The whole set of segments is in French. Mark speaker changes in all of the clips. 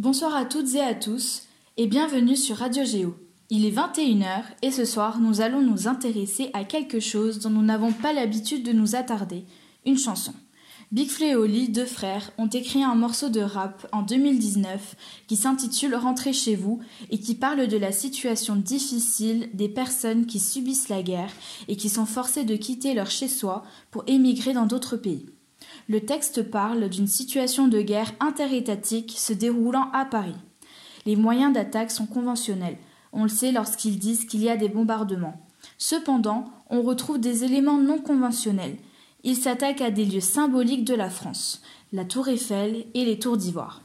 Speaker 1: Bonsoir à toutes et à tous et bienvenue sur Radio Géo. Il est 21h et ce soir nous allons nous intéresser à quelque chose dont nous n'avons pas l'habitude de nous attarder, une chanson. Big Flo et Oli, deux frères, ont écrit un morceau de rap en 2019 qui s'intitule Rentrez chez vous et qui parle de la situation difficile des personnes qui subissent la guerre et qui sont forcées de quitter leur chez-soi pour émigrer dans d'autres pays. Le texte parle d'une situation de guerre interétatique se déroulant à Paris. Les moyens d'attaque sont conventionnels. On le sait lorsqu'ils disent qu'il y a des bombardements. Cependant, on retrouve des éléments non conventionnels il s'attaque à des lieux symboliques de la France, la tour Eiffel et les tours d'Ivoire.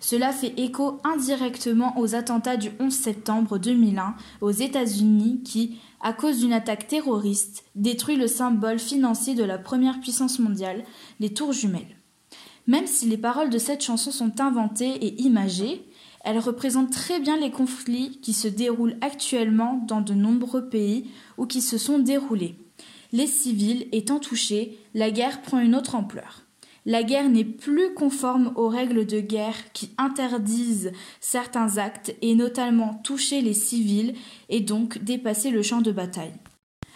Speaker 1: Cela fait écho indirectement aux attentats du 11 septembre 2001 aux États-Unis qui, à cause d'une attaque terroriste, détruit le symbole financier de la première puissance mondiale, les tours jumelles. Même si les paroles de cette chanson sont inventées et imagées, elles représentent très bien les conflits qui se déroulent actuellement dans de nombreux pays ou qui se sont déroulés. Les civils étant touchés, la guerre prend une autre ampleur. La guerre n'est plus conforme aux règles de guerre qui interdisent certains actes et notamment toucher les civils et donc dépasser le champ de bataille.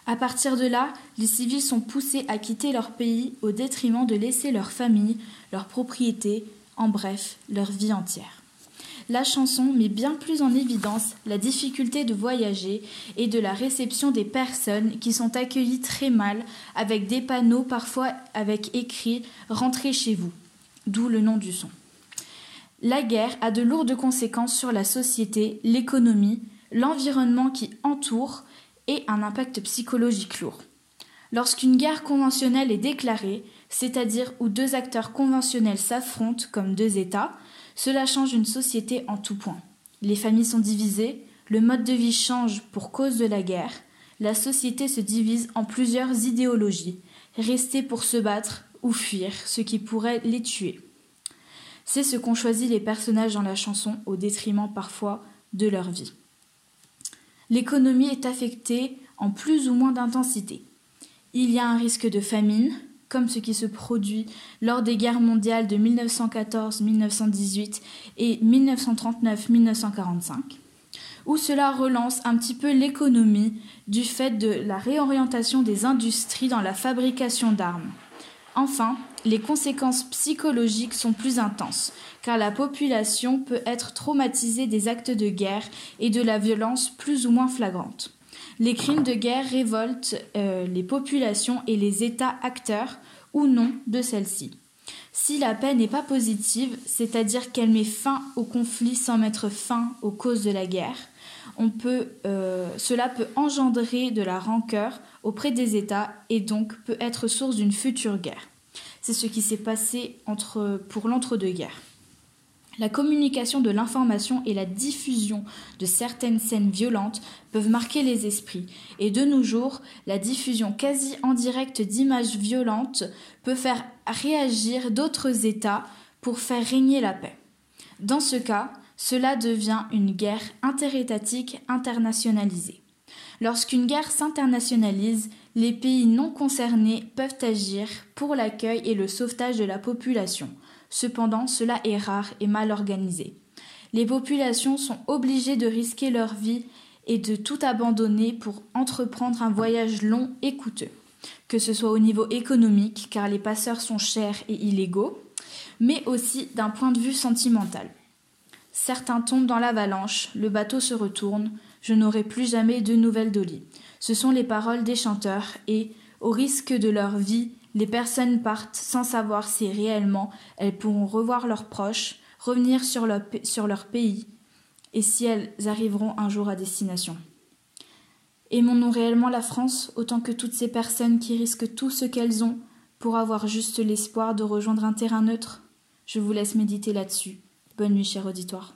Speaker 1: À partir de là, les civils sont poussés à quitter leur pays au détriment de laisser leur famille, leurs propriétés, en bref, leur vie entière la chanson met bien plus en évidence la difficulté de voyager et de la réception des personnes qui sont accueillies très mal avec des panneaux parfois avec écrit Rentrez chez vous, d'où le nom du son. La guerre a de lourdes conséquences sur la société, l'économie, l'environnement qui entoure et un impact psychologique lourd. Lorsqu'une guerre conventionnelle est déclarée, c'est-à-dire où deux acteurs conventionnels s'affrontent comme deux États, cela change une société en tout point. Les familles sont divisées, le mode de vie change pour cause de la guerre, la société se divise en plusieurs idéologies, rester pour se battre ou fuir ce qui pourrait les tuer. C'est ce qu'ont choisi les personnages dans la chanson au détriment parfois de leur vie. L'économie est affectée en plus ou moins d'intensité. Il y a un risque de famine, comme ce qui se produit lors des guerres mondiales de 1914-1918 et 1939-1945, où cela relance un petit peu l'économie du fait de la réorientation des industries dans la fabrication d'armes. Enfin, les conséquences psychologiques sont plus intenses, car la population peut être traumatisée des actes de guerre et de la violence plus ou moins flagrante. Les crimes de guerre révoltent euh, les populations et les États acteurs ou non de celle-ci. Si la paix n'est pas positive, c'est-à-dire qu'elle met fin au conflit sans mettre fin aux causes de la guerre, euh, cela peut engendrer de la rancœur auprès des États et donc peut être source d'une future guerre. C'est ce qui s'est passé pour l'entre-deux-guerres. La communication de l'information et la diffusion de certaines scènes violentes peuvent marquer les esprits, et de nos jours, la diffusion quasi en direct d'images violentes peut faire réagir d'autres États pour faire régner la paix. Dans ce cas, cela devient une guerre interétatique internationalisée. Lorsqu'une guerre s'internationalise, les pays non concernés peuvent agir pour l'accueil et le sauvetage de la population, Cependant, cela est rare et mal organisé. Les populations sont obligées de risquer leur vie et de tout abandonner pour entreprendre un voyage long et coûteux, que ce soit au niveau économique, car les passeurs sont chers et illégaux, mais aussi d'un point de vue sentimental. Certains tombent dans l'avalanche, le bateau se retourne, je n'aurai plus jamais de nouvelles d'Oli. Ce sont les paroles des chanteurs et, au risque de leur vie, les personnes partent sans savoir si réellement elles pourront revoir leurs proches, revenir sur leur, sur leur pays, et si elles arriveront un jour à destination. Aimons-nous réellement la France autant que toutes ces personnes qui risquent tout ce qu'elles ont pour avoir juste l'espoir de rejoindre un terrain neutre? Je vous laisse méditer là-dessus. Bonne nuit, cher auditoire.